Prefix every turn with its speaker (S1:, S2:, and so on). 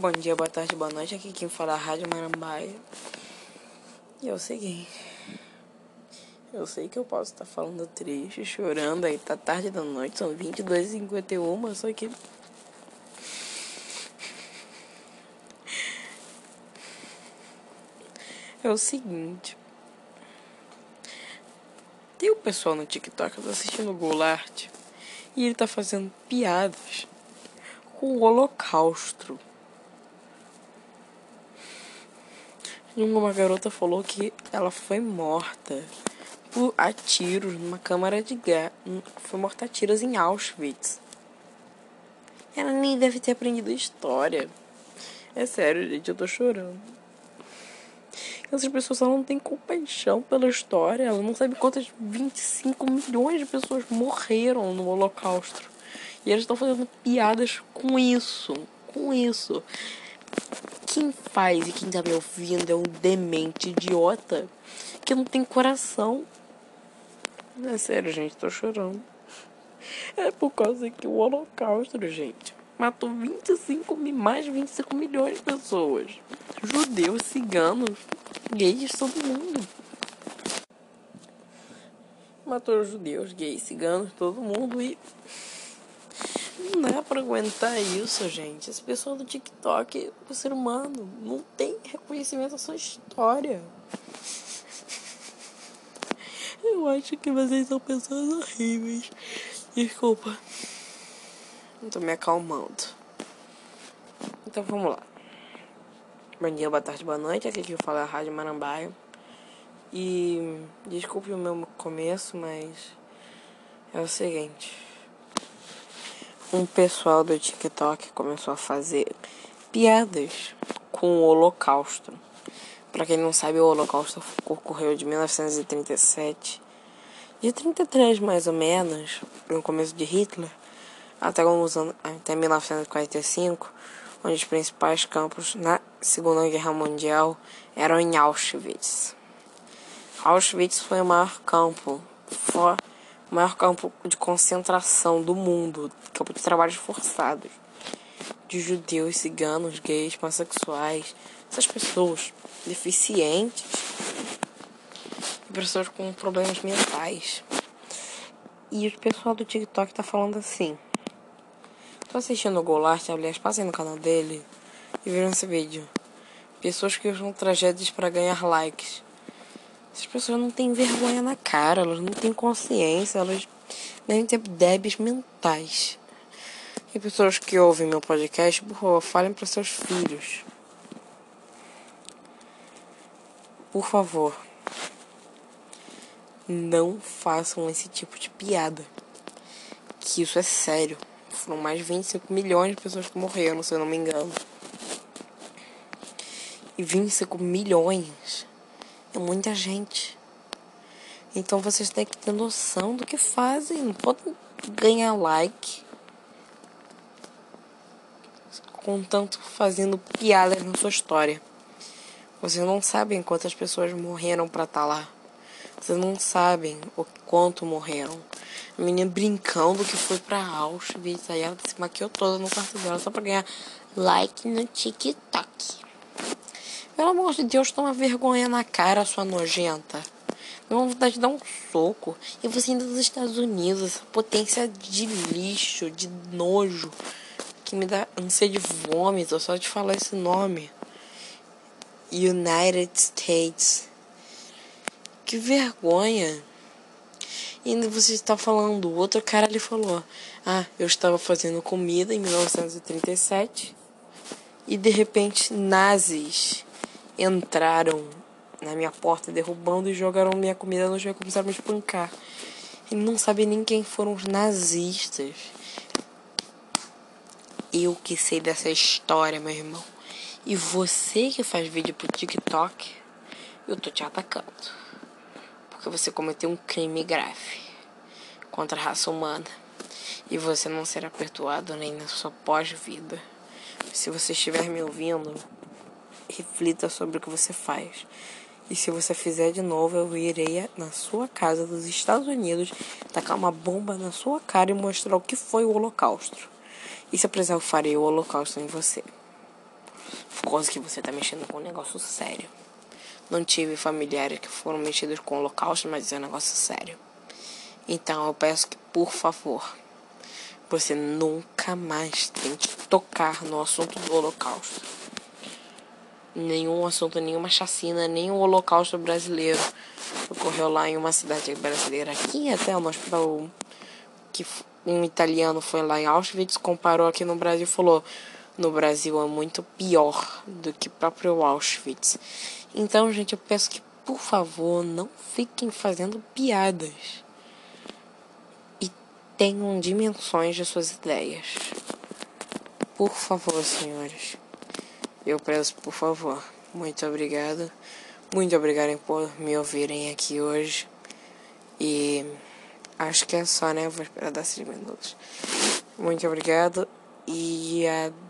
S1: Bom dia, boa tarde, boa noite. Aqui quem fala é Rádio Marambaia. E é o seguinte. Eu sei que eu posso estar falando triste, chorando, aí tá tarde da noite, são 22h51, só que. É o seguinte. Tem o pessoal no TikTok que tá assistindo o Goulart e ele tá fazendo piadas com o Holocausto. Uma garota falou que ela foi morta por a tiros numa câmara de gás. Foi morta a tiros em Auschwitz. Ela nem deve ter aprendido história. É sério, gente, eu tô chorando. Essas pessoas não têm compaixão pela história. Ela não sabe quantas 25 milhões de pessoas morreram no Holocausto. E eles estão fazendo piadas com isso. Com isso. Quem faz e quem tá me ouvindo é um demente idiota que não tem coração. É sério, gente, tô chorando. É por causa que o Holocausto, gente, matou 25 mais de 25 milhões de pessoas. Judeus, ciganos, gays, todo mundo. Matou judeus, gays, ciganos, todo mundo e não dá pra aguentar isso, gente. As pessoas do TikTok, o ser humano, não tem reconhecimento da sua história. Eu acho que vocês são pessoas horríveis. Desculpa. Eu tô me acalmando. Então vamos lá. Bom dia, boa tarde, boa noite. Aqui que eu falo é a Rádio Marambaia. E desculpe o meu começo, mas é o seguinte um pessoal do TikTok começou a fazer piadas com o Holocausto. Para quem não sabe, o Holocausto ocorreu de 1937, de 33 mais ou menos, no começo de Hitler, até, anos, até 1945, onde os principais campos na Segunda Guerra Mundial eram em Auschwitz. Auschwitz foi o maior campo for o maior campo de concentração do mundo, campo de trabalhos forçados, de judeus, ciganos, gays, pansexuais, essas pessoas deficientes pessoas com problemas mentais. E o pessoal do TikTok tá falando assim. Tô assistindo o Golart, aliás, passei no canal dele e viram esse vídeo. Pessoas que usam tragédias para ganhar likes. Essas pessoas não têm vergonha na cara, elas não têm consciência, elas devem ter débeis mentais. E pessoas que ouvem meu podcast, por favor, falem para seus filhos. Por favor, não façam esse tipo de piada. Que isso é sério. Foram mais de 25 milhões de pessoas que morreram, se eu não me engano. E 25 milhões é muita gente. Então vocês têm que ter noção do que fazem. Não podem ganhar like com tanto fazendo piadas na sua história. Vocês não sabem quantas pessoas morreram para estar tá lá. Vocês não sabem o quanto morreram. A menina brincando que foi pra Auschwitz. Aí ela se maquiou toda no quarto dela só pra ganhar like no TikTok. Pelo amor de Deus, toma vergonha na cara, sua nojenta. Deu vontade de dar um soco. E você ainda dos Estados Unidos, essa potência de lixo, de nojo, que me dá ânsia de vômito só de falar esse nome. United States. Que vergonha. E ainda você está falando, outro cara ali falou: Ah, eu estava fazendo comida em 1937 e de repente nazis entraram na minha porta derrubando e jogaram minha comida no chão e começaram a me espancar. Ele não sabe nem quem foram os nazistas. Eu que sei dessa história, meu irmão. E você que faz vídeo pro TikTok, eu tô te atacando. Porque você cometeu um crime grave contra a raça humana. E você não será perdoado nem na sua pós-vida. Se você estiver me ouvindo, reflita sobre o que você faz. E se você fizer de novo, eu irei na sua casa dos Estados Unidos tacar uma bomba na sua cara e mostrar o que foi o Holocausto. E se precisar, eu farei o Holocausto em você. por causa que você tá mexendo com um negócio sério. Não tive familiares que foram mexidos com o holocausto, mas é um negócio sério. Então eu peço que, por favor, você nunca mais tente tocar no assunto do holocausto. Nenhum assunto, nenhuma chacina, o holocausto brasileiro ocorreu lá em uma cidade brasileira. Aqui até no hospital que um italiano foi lá em Auschwitz, comparou aqui no Brasil e falou: no Brasil é muito pior do que próprio Auschwitz. Então, gente, eu peço que, por favor, não fiquem fazendo piadas e tenham dimensões de suas ideias. Por favor, senhores. Eu peço, por favor. Muito obrigado. Muito obrigado por me ouvirem aqui hoje. E acho que é só, né? Vou esperar 10 minutos. Muito obrigado e adeus.